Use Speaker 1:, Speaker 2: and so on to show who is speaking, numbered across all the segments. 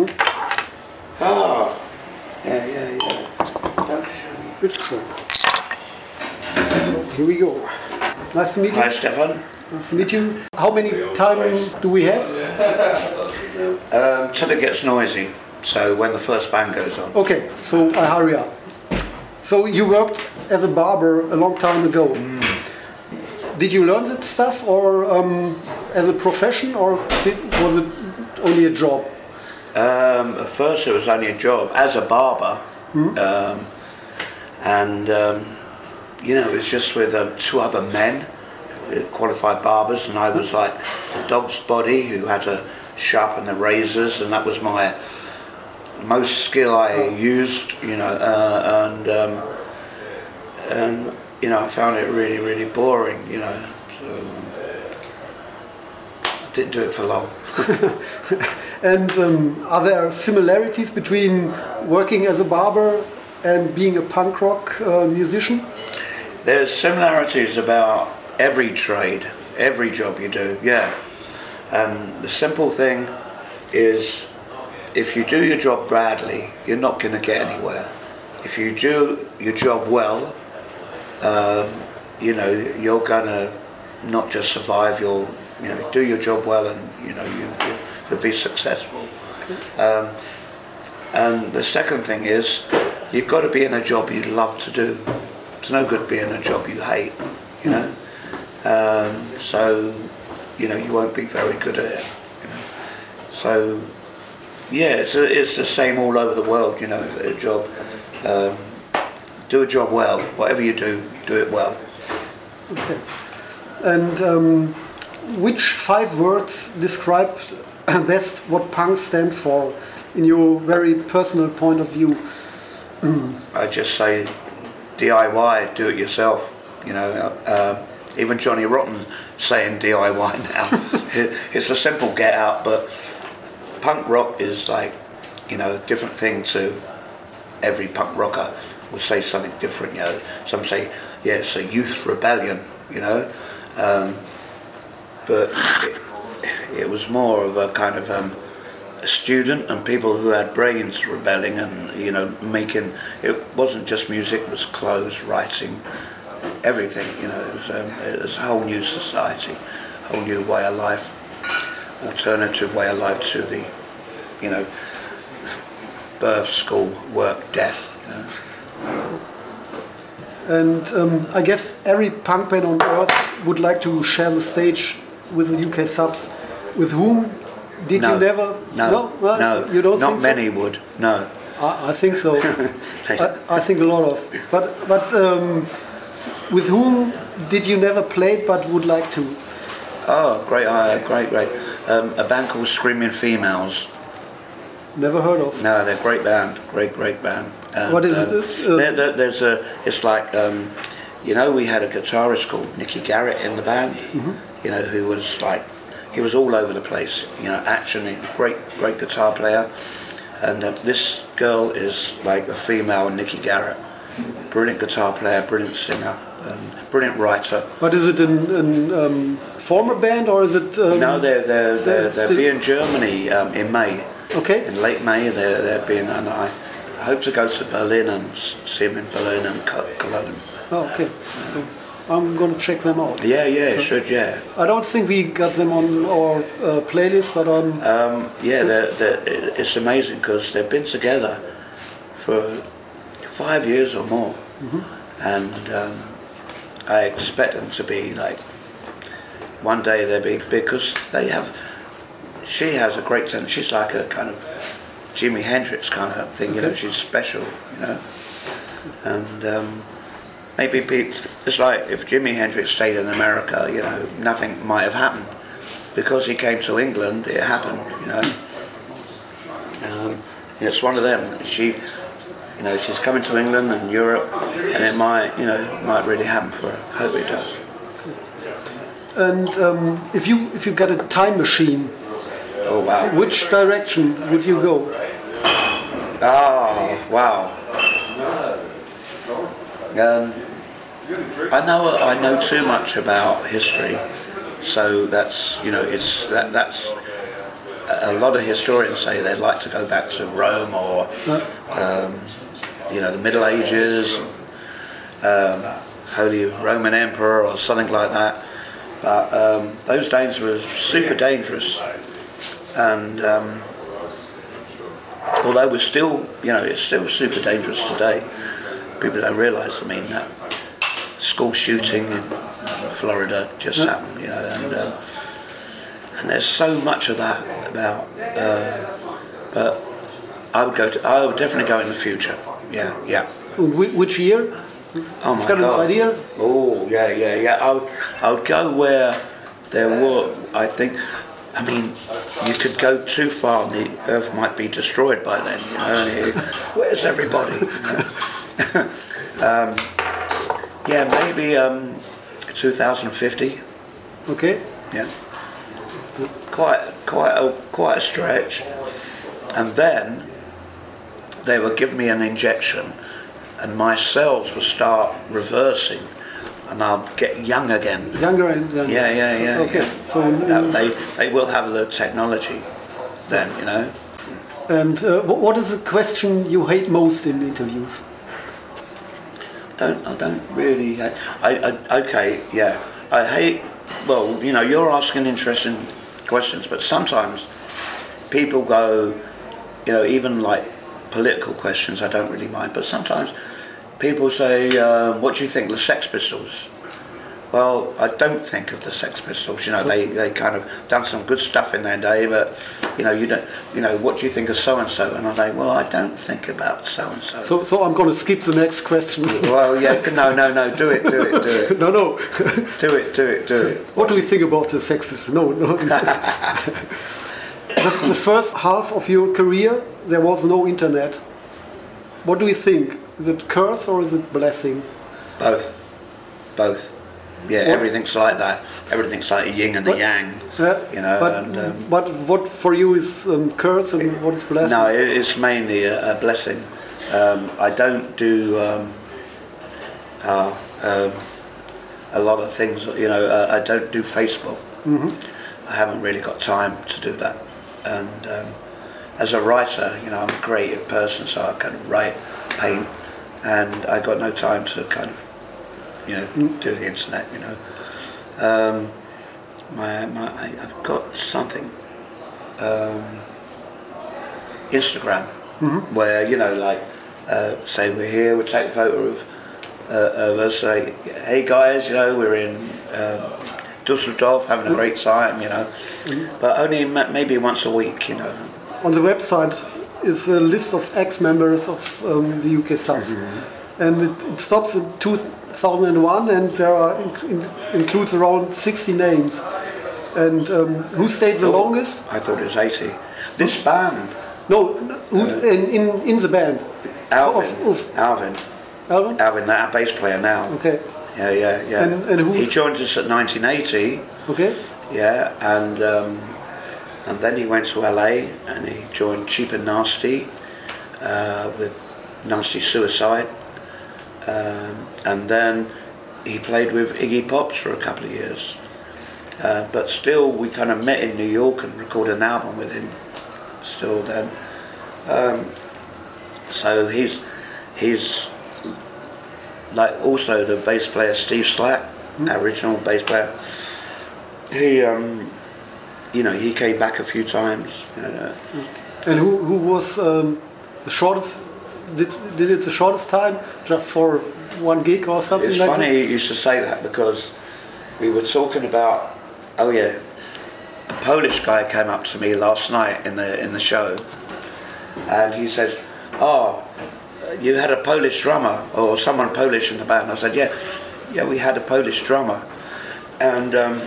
Speaker 1: Ah, yeah, yeah, yeah.
Speaker 2: Good. So here we go. Nice to meet you.
Speaker 1: Hi, Stefan.
Speaker 2: Nice to meet you. How many times do we have?
Speaker 1: Um, till it gets noisy. So when the first band goes on.
Speaker 2: Okay, so I hurry up. So you worked as a barber a long time ago. Did you learn that stuff, or um, as a profession, or did, was it only a job?
Speaker 1: Um, at first, it was only a job as a barber, um, and um, you know, it was just with um, two other men, uh, qualified barbers, and I was like the dog's body who had to sharpen the razors, and that was my most skill I used, you know, uh, and um, and you know, I found it really, really boring, you know, so um, I didn't do it for long.
Speaker 2: And um, are there similarities between working as a barber and being a punk rock uh, musician?
Speaker 1: There's similarities about every trade, every job you do, yeah. And the simple thing is if you do your job badly, you're not going to get anywhere. If you do your job well, um, you know, you're going to not just survive, you'll, you know, do your job well and, you know, you, you, you'll be successful. Um, and the second thing is, you've got to be in a job you love to do. It's no good being in a job you hate, you know. Um, so, you know, you won't be very good at it. You know. So, yeah, it's a, it's the same all over the world. You know, a job. Um, do a job well. Whatever you do, do it well.
Speaker 2: Okay. And um, which five words describe best what punk stands for in your very personal point of view?
Speaker 1: I just say DIY, do it yourself. You know, um, even Johnny Rotten saying DIY now. It's a simple get out, but punk rock is like, you know, a different thing to every punk rocker will say something different. You know, some say, yeah, it's a youth rebellion. You know, um, but it, it was more of a kind of um, a student and people who had brains rebelling and you know making it wasn't just music it was clothes writing everything you know it was, um, it was a whole new society a whole new way of life alternative way of life to the you know birth school work death you know
Speaker 2: And um, I guess every punk band on earth would like to share the stage with the UK subs. With whom did
Speaker 1: no
Speaker 2: you never?
Speaker 1: no
Speaker 2: Well,
Speaker 1: no
Speaker 2: You don't
Speaker 1: not
Speaker 2: think so?
Speaker 1: many would no
Speaker 2: I, I think so. I, I think a lot of. But but um, with whom did you never play but would like to?
Speaker 1: oh great uh, great great um, a band called Screaming Females
Speaker 2: Never heard of.
Speaker 1: No, they're a great band, great, great band. And,
Speaker 2: What is
Speaker 1: um,
Speaker 2: it? Uh,
Speaker 1: there- there- there's a, it's like, um, you know, we had a guitarist called Nicky Garratt in the band,
Speaker 2: Mm-hmm.
Speaker 1: you know, who was like, he was all over the place, you know, action, great, great guitar player. And uh, this girl is like a female Nicky Garratt, brilliant guitar player, brilliant singer, and brilliant writer.
Speaker 2: But is it in, an um, former band or is it? Um,
Speaker 1: No, they're, they're, they're, they'll be in Germany um, in May.
Speaker 2: Okay.
Speaker 1: in late May they're, they're being and I hope to go to Berlin and see them in Berlin and Cologne.
Speaker 2: Oh, okay. So I'm going to check them out.
Speaker 1: Yeah, yeah, it should, yeah.
Speaker 2: I don't think we got them on our uh, playlist, but on.
Speaker 1: Um, yeah, they're, they're, it's amazing because they've been together for five years or more. And um, I expect them to be like, one day they'll be, big because they have, she has a great sense. She's like a kind of Jimi Hendrix kind of thing, you know, she's special, you know. And um, maybe pe- it's like if Jimi Hendrix stayed in America, you know, nothing might have happened. Because he came to England, it happened, you know. Um, it's one of them. She, you know, she's coming to England and Europe, and it might, you know, might really happen for her. Hope it does.
Speaker 2: And um, if you if you got a time machine,
Speaker 1: Oh wow!
Speaker 2: which direction would you go?
Speaker 1: Oh wow! Um, I know I know too much about history, so that's you know it's that that's a lot of historians say they'd like to go back to Rome or, um, you know, the Middle Ages, um, Holy Roman Emperor or something like that. But um, those days were super dangerous, and um, although we're still, you know, it's still super dangerous today. People don't realise. I mean, that school shooting in Florida just happened, you know, and um, and there's so much of that about. Uh, but I would go to. I would definitely go in the future. Yeah, yeah.
Speaker 2: Which year?
Speaker 1: Oh my
Speaker 2: Got an idea?
Speaker 1: Oh yeah, yeah, yeah. I would, I would go where there were. I think. I mean, you could go too far, and the Earth might be destroyed by then. You know, where's everybody? You know? um, yeah, maybe um, 2050.
Speaker 2: Okay.
Speaker 1: Yeah, quite, quite a, quite a stretch. And then they would give me an injection, and my cells would start reversing, and I'll get young again.
Speaker 2: Younger and then.
Speaker 1: Yeah, yeah, yeah.
Speaker 2: Okay.
Speaker 1: yeah.
Speaker 2: So
Speaker 1: That- they they will have the technology then, you know.
Speaker 2: and uh, what is the question you hate most in interviews?
Speaker 1: Don't I don't really. ha- I, I okay yeah. I hate. Well, you know, you're asking interesting questions, but sometimes people go, you know, even like political questions. I don't really mind, but sometimes people say, um, "What do you think the Sex Pistols?" Well, I don't think of the Sex Pistols. You know, they, they kind of done some good stuff in their day, but you know, you don't. You know, what do you think of so and so? And I say, well, I don't think about so and so.
Speaker 2: So, so I'm going to skip the next question.
Speaker 1: Well, yeah, no, no, no, do it, do it, do it.
Speaker 2: no, no.
Speaker 1: Do it, do it, do it.
Speaker 2: what do we think about the Sex No, no. the, the first half of your career, there was no internet. What do you think? Is it curse or is it blessing?
Speaker 1: Both. Both. Yeah,
Speaker 2: What-
Speaker 1: everything's like that. Everything's like a yin and a
Speaker 2: What-
Speaker 1: yang.
Speaker 2: Yeah,
Speaker 1: You know,
Speaker 2: but,
Speaker 1: and, um,
Speaker 2: but what for you is um, curse and what is blessing?
Speaker 1: No, it- it's mainly a, a blessing. Um, I don't do um, uh, um, a lot of things. You know, uh, I don't do Facebook. I haven't really got time to do that. And um, as a writer, you know, I'm a creative person, so I can write, paint, and I got no time to kind of, you know, do the internet. You know, um, my, my I, I've got something. Um, Instagram, where you know, like, uh, say we're here, we take a photo of, uh, of us, say, hey guys, you know, we're in um, Dusseldorf having a great time, you know, but only ma- maybe once a week, you know.
Speaker 2: On the website is a list of ex-members of um, the UK Subs,
Speaker 1: Mm-hmm.
Speaker 2: and it, it stops in 2001, and there are in, in, includes around 60 names. And um, who stayed the longest?
Speaker 1: I thought it was 80. This band,
Speaker 2: No, who, in, in in the band.
Speaker 1: Alvin,
Speaker 2: Of- of-
Speaker 1: Alvin,
Speaker 2: Alvin?
Speaker 1: Alvin, that bass player now.
Speaker 2: Okay,
Speaker 1: Yeah, yeah, yeah.
Speaker 2: And- and who's-
Speaker 1: he joined us at 1980.
Speaker 2: okay.
Speaker 1: Yeah, and um, and then he went to LA and he joined Cheap and Nasty uh, with Nasty Suicide, um, and then he played with Iggy Pops for a couple of years. Uh, but still, we kind of met in New York and recorded an album with him. Still, then, um, so he's he's like also the bass player Steve Slack, original bass player he um you know he came back a few times you know,
Speaker 2: And who, who was um, the shortest? Did, did it the shortest time? Just for one gig or something
Speaker 1: it's
Speaker 2: like
Speaker 1: funny
Speaker 2: that?
Speaker 1: you used to say that because we were talking about oh yeah a polish guy came up to me last night in the in the show and he says oh you had a polish drummer or someone polish in the band i said yeah yeah we had a polish drummer and um,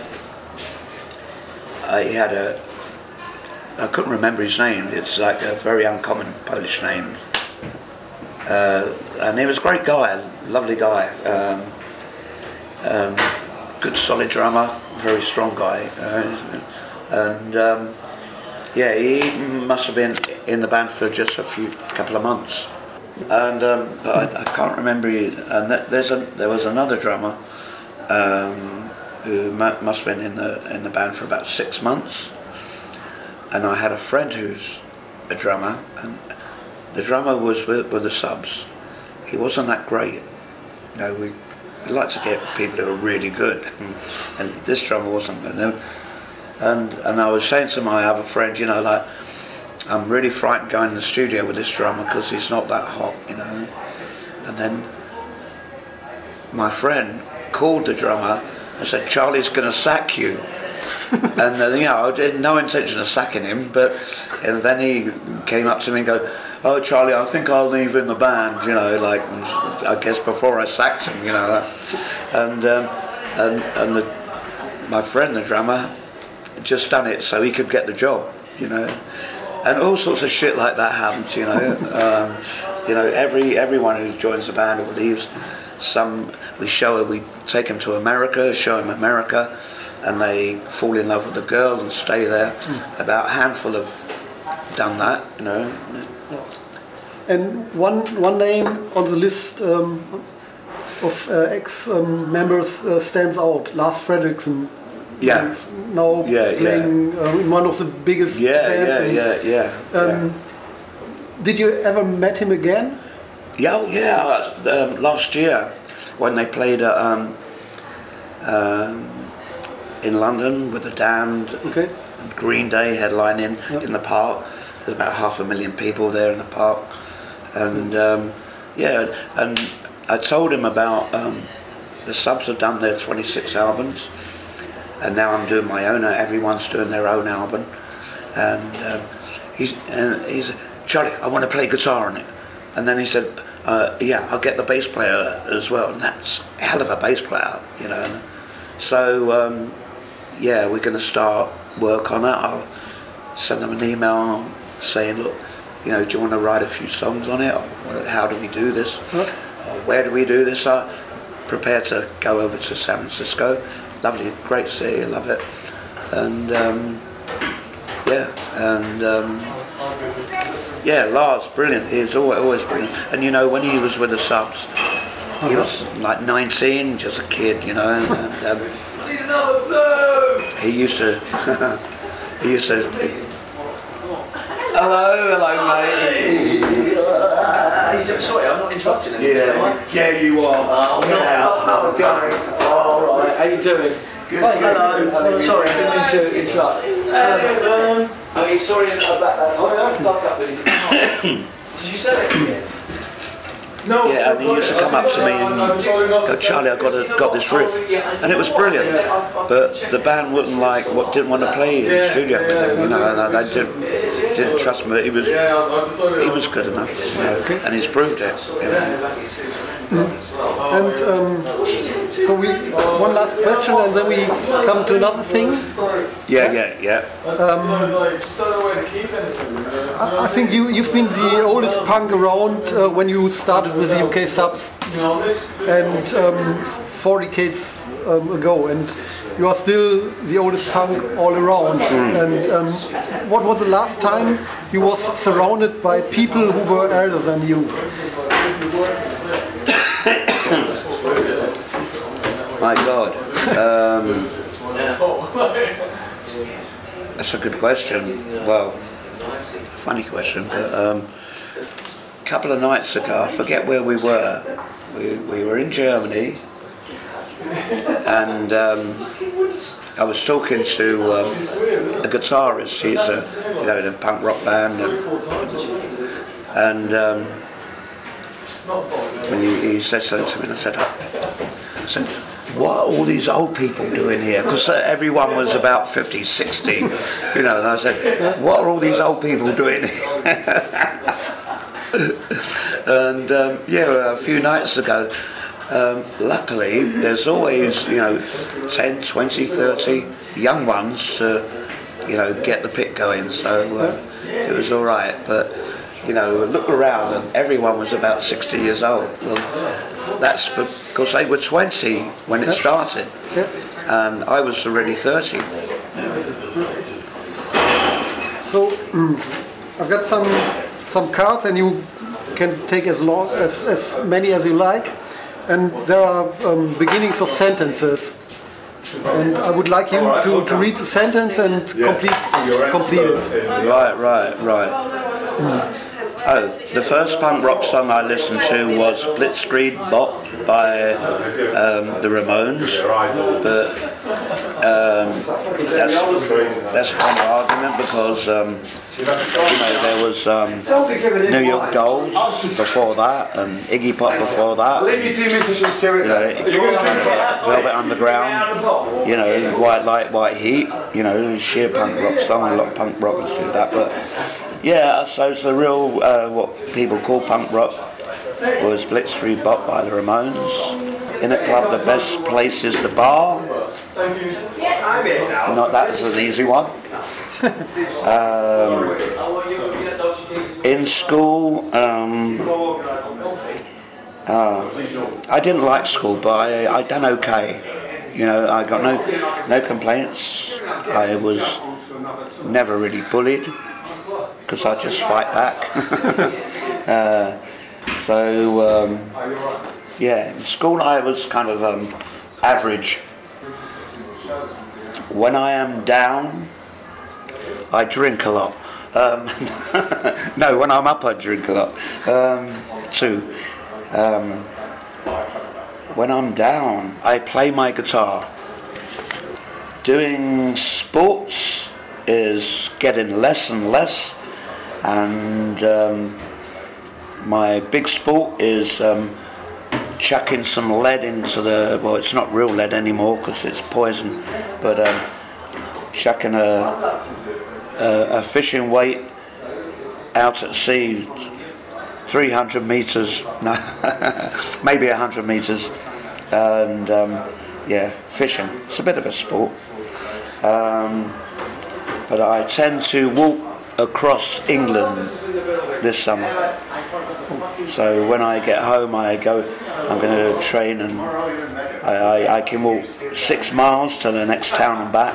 Speaker 1: I, he had a I couldn't remember his name. It's like a very uncommon Polish name. Uh, and he was a great guy, a lovely guy. Um, um, good solid drummer, very strong guy. Uh, and um, yeah, he must have been in the band for just a few couple of months. And um, but I, I can't remember. And there's a, there was another drummer um, who must have been in the in the band for about six months. and I had a friend who's a drummer, and the drummer was with, with the subs. He wasn't that great. You know, we, we like to get people who are really good, hmm. and this drummer wasn't. You know? And and I was saying to my other friend, you know, like I'm really frightened going in the studio with this drummer because he's not that hot, you know. And then my friend called the drummer and said, Charlie's going to sack you. and then, you know, I had no intention of sacking him, but and then he came up to me and go, oh, Charlie, I think I'll leave in the band, you know, like, I guess before I sacked him, you know. And, um, and, and the, my friend, the drummer, just done it so he could get the job, you know. And all sorts of shit like that happens, you know. Um, you know, every everyone who joins the band or leaves, some we show we take them to America, show them America, and they fall in love with the girl and stay there. Mm. About a handful have done that, you know.
Speaker 2: And one one name on the list um, of uh, ex um, members uh, stands out: Lars Frederiksen
Speaker 1: yeah.
Speaker 2: now
Speaker 1: yeah,
Speaker 2: playing
Speaker 1: yeah.
Speaker 2: Uh, in one of the biggest
Speaker 1: yeah,
Speaker 2: bands.
Speaker 1: Yeah, yeah, yeah, um,
Speaker 2: yeah. Did you ever met him again?
Speaker 1: Yeah, oh, yeah. Um, last year when they played at, um, um, in London with the Damned,
Speaker 2: okay.
Speaker 1: and Green Day headlining yep. in the park. There's about half a million people there in the park, and um, yeah, and I told him about um, the subs have done their 26 albums and now I'm doing my own. Everyone's doing their own album, and um, he's and he's Charlie. I want to play guitar on it, and then he said, uh, "Yeah, I'll get the bass player as well." And that's a hell of a bass player, you know. So um, yeah, we're going to start work on it. I'll send them an email saying, "Look, you know, do you want to write a few songs on it? Or how do we do this? Or where do we do this?" I'm prepared to go over to San Francisco lovely, great city, I love it. And um, yeah, and um, yeah, Lars, brilliant. He's always, always brilliant. And you know, when he was with the subs, he was like 19, just a kid, you know. And, um, he used to, he used to. Hello, hello, mate.
Speaker 3: Sorry, I'm not interrupting
Speaker 1: anything. Yeah, yeah, you are. Uh,
Speaker 3: I'm not. Oh, going. All right. How you doing?
Speaker 1: Good. Hi,
Speaker 3: hello. Sorry, I didn't mean to interrupt. Um, I mean, sorry about that. Oh, yeah. Fuck up with you. Did you say it? Yes.
Speaker 1: Yeah, and he used to come up to me and go, Charlie, I got a, got this riff, and it was brilliant. But the band wouldn't like, what didn't want to play in the studio with him, you know, and I didn't, didn't trust me. He was, he was good enough, you know, and he's proved it. You know.
Speaker 2: And um, so we one last question, and then we come to another thing.
Speaker 1: Yeah, yeah, yeah. Um,
Speaker 2: I, I think you you've been the oldest punk around uh, when you started with the UK subs, and um, four decades um, ago, and you are still the oldest punk all around. Mm. And um, what was the last time you was surrounded by people who were older than you?
Speaker 1: My God. Um, that's a good question. Well, funny question, but um, a couple of nights ago, I forget where we were. We, we were in Germany, and um, I was talking to um, a guitarist. He's a you know in a punk rock band, and, and um, when he, he said something to me, and I said, I said what are all these old people doing here? Because uh, everyone was about 50, 60, you know, and I said, what are all these old people doing here? and um, yeah, a few nights ago, um, luckily, there's always, you know, 10, 20, 30 young ones to, you know, get the pit going. So uh, it was all right. But, you know, look around and everyone was about 60 years old. Well, that's because they were 20 when it started, and I was already 30.
Speaker 2: So mm, I've got some some cards, and you can take as long as, as many as you like. And there are um, beginnings of sentences. And I would like you to, to read the sentence and complete complete it.
Speaker 1: Right, right, right. Oh, the first punk rock song I listened to was Blitzkrieg Bop by um, the Ramones, but um, that's, that's a kind of argument because um, you know there was um, New York Dolls before that and Iggy Pop before that.
Speaker 4: You two minutes, I should
Speaker 1: You know, Velvet Underground, you know, White Light, White Heat, you know, sheer punk rock song. A lot of punk rockers do that, but yeah, so it's the real uh, what people call punk rock was Blitz Blitzkrieg Bop by the Ramones. In a club, the best place is the bar. Not that's an easy one. um, in school, um, uh, I didn't like school, but I, I done okay. You know, I got no no complaints. I was never really bullied because I just fight back. uh, so um, yeah, in school I was kind of um, average. When I am down, I drink a lot. Um, no, when I'm up, I drink a lot. Um, too. Um, when I'm down, I play my guitar. Doing sports is getting less and less, and um, my big sport is um, chucking some lead into the. Well, it's not real lead anymore because it's poison, but um, chucking a, a a fishing weight out at sea 300 meters, no, maybe 100 meters, and um, yeah, fishing. It's a bit of a sport. Um, but I tend to walk across England this summer. So when I get home, I go. I'm going to train, and I, I, I can walk six miles to the next town and back,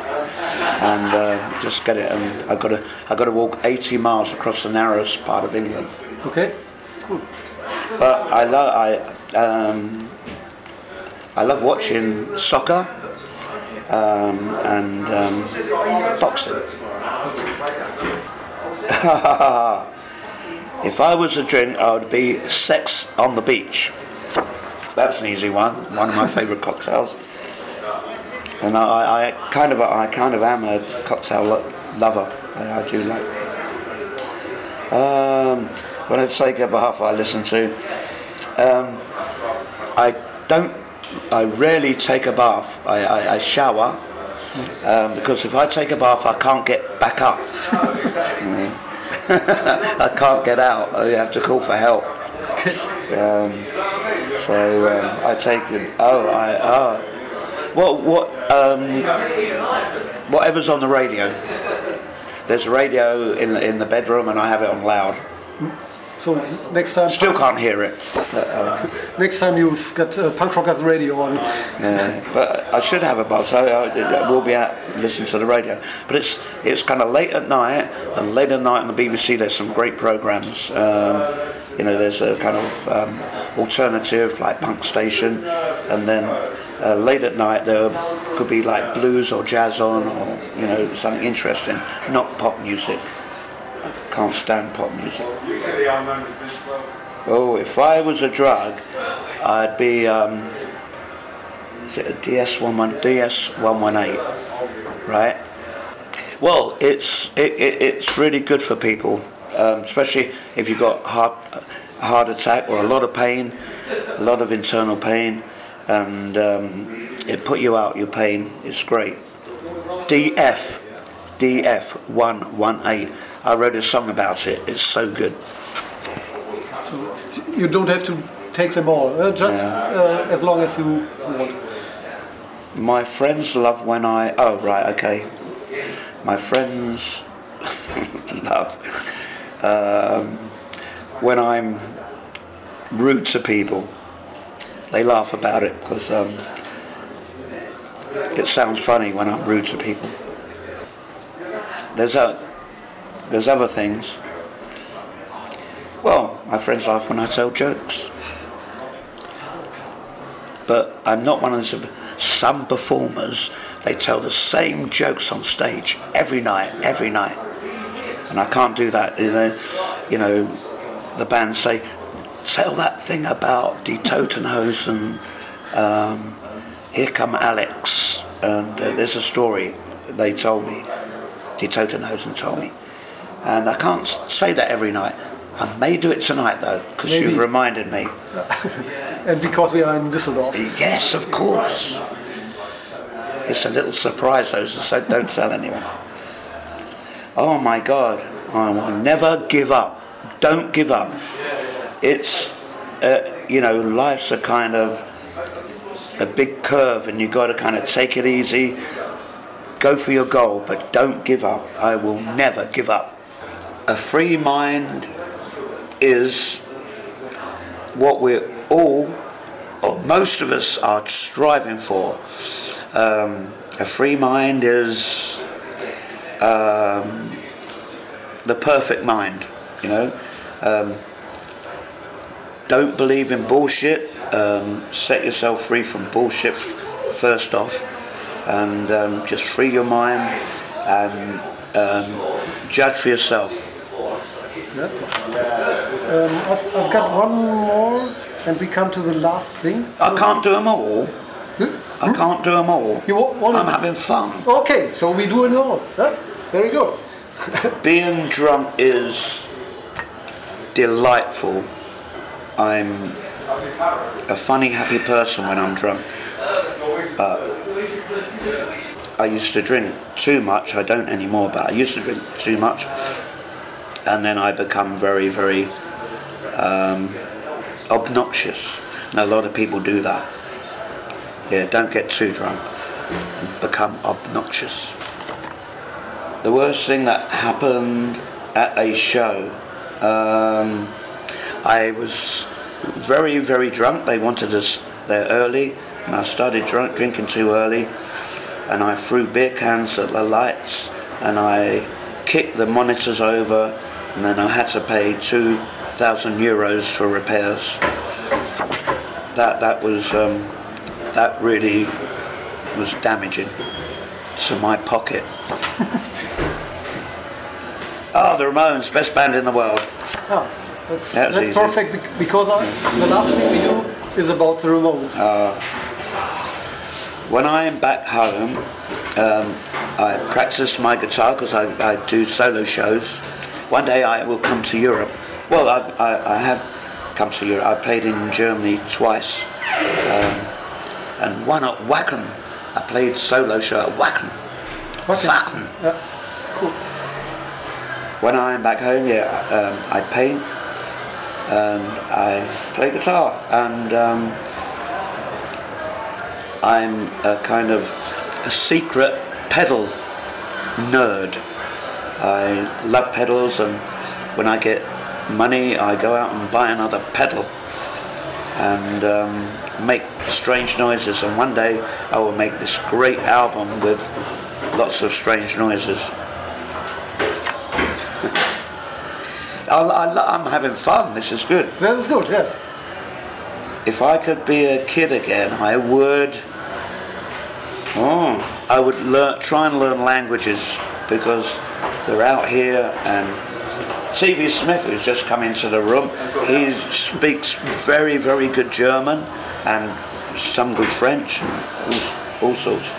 Speaker 1: and uh, just get it. And I got to I got to walk 80 miles across the narrowest part of England.
Speaker 2: Okay.
Speaker 1: But I love I um, I love watching soccer um, and um, boxing. if I was a drink, I would be sex on the beach. That's an easy one. One of my favourite cocktails. And I, I kind of I kind of am a cocktail lo- lover. I, I do like. Um, when I take a bath, I listen to. Um, I don't. I rarely take a bath. I, I, I shower um, because if I take a bath, I can't get back up. I can't get out. I have to call for help. Um, so um, I take it. Oh, I. Oh. What? What? Um, whatever's on the radio. There's a radio in the, in the bedroom, and I have it on loud.
Speaker 2: So next time,
Speaker 1: Still can't hear it. But, uh,
Speaker 2: next time you've got uh, punk rockers radio on.
Speaker 1: yeah, but I should have a buzz. So I, I will be out listening to the radio. But it's it's kind of late at night, and late at night on the BBC. There's some great programs. Um, you know, there's a kind of um, alternative like Punk Station, and then uh, late at night there could be like blues or jazz on, or you know something interesting, not pop music. I can't stand pop music. Oh, if I was a drug, I'd be. Um, is it a DS11, DS118, right? Well, it's it, it, it's really good for people, um, especially if you've got heart a heart attack or a lot of pain, a lot of internal pain, and um, it put you out your pain. It's great. DF, DF118. I wrote a song about it. It's so good.
Speaker 2: You don't have to take them all, uh, just uh, as long as you want.
Speaker 1: My friends love when I. Oh, right, okay. My friends love um, when I'm rude to people. They laugh about it because um, it sounds funny when I'm rude to people. There's a, there's other things. Well, my friends laugh when I tell jokes. But I'm not one of those. some performers, they tell the same jokes on stage every night, every night. And I can't do that. You know, you know the band say, tell that thing about Die Toten Hosen, um, Here Come Alex. And uh, there's a story they told me, Die Toten Hosen told me. And I can't say that every night. I may do it tonight though, because you've reminded me.
Speaker 2: And because we are in Düsseldorf.
Speaker 1: Yes, of course. It's a little surprise though, so don't tell anyone. Oh my God, I will never give up. Don't give up. It's, uh, you know, life's a kind of a big curve and you've got to kind of take it easy, go for your goal, but don't give up. I will never give up. A free mind is what we're all, or most of us, are striving for. Um, a free mind is um, the perfect mind, you know. Um, don't believe in bullshit. Um, set yourself free from bullshit first off, and um, just free your mind and um, judge for yourself.
Speaker 2: Um, I've, I've got one more, and we come to the last thing.
Speaker 1: I can't do them all.
Speaker 2: Hmm?
Speaker 1: I can't do them all.
Speaker 2: You wanna-
Speaker 1: I'm having fun.
Speaker 2: Okay, so we do it all. Huh? Very good.
Speaker 1: Being drunk is delightful. I'm a funny, happy person when I'm drunk. But I used to drink too much. I don't anymore, but I used to drink too much. And then I become very, very um, obnoxious. And a lot of people do that. Yeah, don't get too drunk and become obnoxious. The worst thing that happened at a show, um, I was very, very drunk. They wanted us there early, and I started drunk, drinking too early, and I threw beer cans at the lights, and I kicked the monitors over, and then I had to pay two thousand euros for repairs. That that was um, that really was damaging to my pocket. Oh, the Ramones, best band in the world.
Speaker 2: Ah, that's,
Speaker 1: That's
Speaker 2: that's perfect because I, the last thing we do is about the Ramones.
Speaker 1: When I am back home, um, I practice my guitar because I, I do solo shows. One day I will come to Europe. Well, I, I, I have come to Europe. I played in Germany twice, um, and one at Wacken. I played solo show at Wacken. Wacken.
Speaker 2: Yeah, cool.
Speaker 1: When I am back home, yeah, um, I paint and I play guitar, and um, I'm a kind of a secret pedal nerd. I love pedals, and when I get money, I go out and buy another pedal and um, make strange noises. And one day, I will make this great album with lots of strange noises. I, I'm having fun. This is good.
Speaker 2: That is good, yes.
Speaker 1: If I could be a kid again, I would. Oh, I would learn, try and learn languages because they're out here. And TV Smith, who's just come into the room, he speaks very, very good German and some good French, all, all sorts.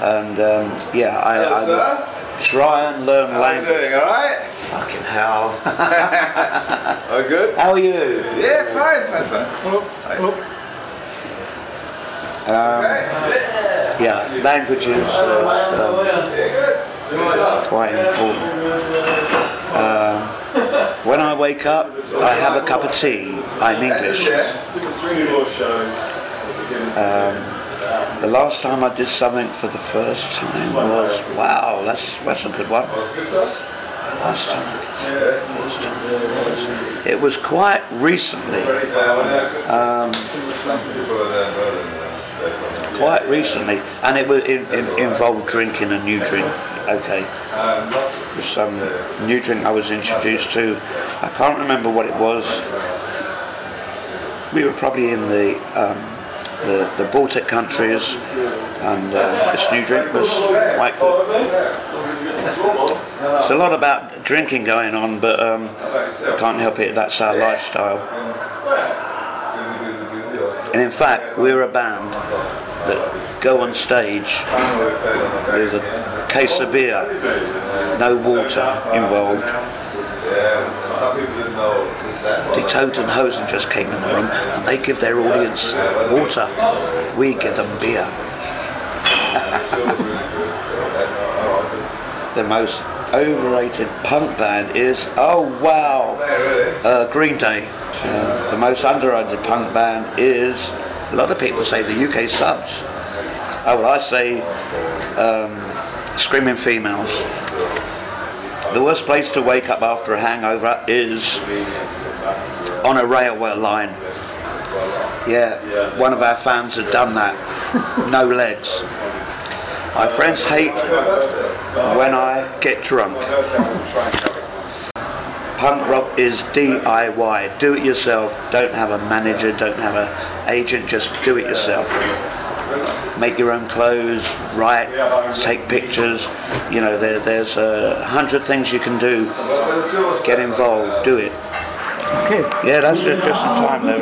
Speaker 1: And um, yeah, I, I would try and learn
Speaker 4: How you doing? All right?
Speaker 1: Fucking hell!
Speaker 4: Oh, good.
Speaker 1: How are you?
Speaker 4: Yeah, fine, fine, fine.
Speaker 2: Oh, oh,
Speaker 4: Okay.
Speaker 1: Yeah, languages is um, quite important. Um, when I wake up, I have a cup of tea. I'm English. The last time I did something for the first time was wow, that's that's a good one. The last time I did something, was, it was quite recently.
Speaker 4: Um,
Speaker 1: quite recently, and it, wa- it, it involved drinking a new drink. Okay, There's some new drink I was introduced to. I can't remember what it was. We were probably in the um, the, the Baltic countries, and uh, this new drink was quite good. There's a lot about drinking going on, but um, can't help it. That's our lifestyle. And in fact, we're a band that go on stage with a case of beer, no water involved. The Toten Hosen just came in the room and they give their audience water. We give them beer. The most overrated punk band is, oh wow, uh, Green Day. Uh, the most underrated punk band is, a lot of people say the UK subs. Oh, well, I say um, Screaming Females. The worst place to wake up after a hangover is on a railway line. Yeah, one of our fans had done that. No legs. My friends hate when I get drunk. Punk rock is DIY. Do it yourself. Don't have a manager. Don't have an agent. Just do it yourself. Make your own clothes. Write. Take pictures. You know, there, there's a hundred things you can do. Get involved. Do it.
Speaker 2: Okay.
Speaker 1: Yeah, that's it. Just in time there.